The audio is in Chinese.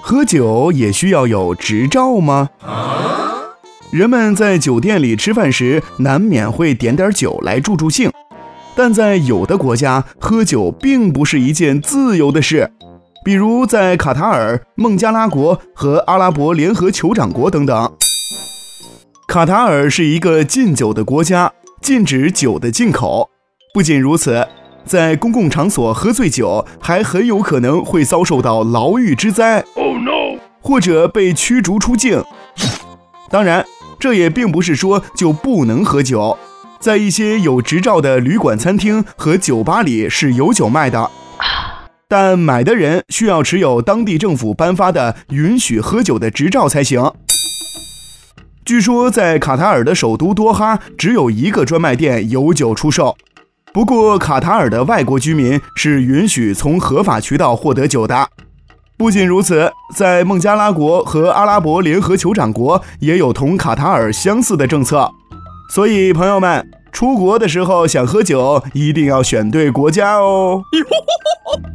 喝酒也需要有执照吗？人们在酒店里吃饭时，难免会点点酒来助助兴，但在有的国家，喝酒并不是一件自由的事，比如在卡塔尔、孟加拉国和阿拉伯联合酋长国等等。卡塔尔是一个禁酒的国家，禁止酒的进口。不仅如此，在公共场所喝醉酒，还很有可能会遭受到牢狱之灾，Oh no，或者被驱逐出境。当然。这也并不是说就不能喝酒，在一些有执照的旅馆、餐厅和酒吧里是有酒卖的，但买的人需要持有当地政府颁发的允许喝酒的执照才行。据说在卡塔尔的首都多哈只有一个专卖店有酒出售，不过卡塔尔的外国居民是允许从合法渠道获得酒的。不仅如此，在孟加拉国和阿拉伯联合酋长国也有同卡塔尔相似的政策，所以朋友们出国的时候想喝酒，一定要选对国家哦。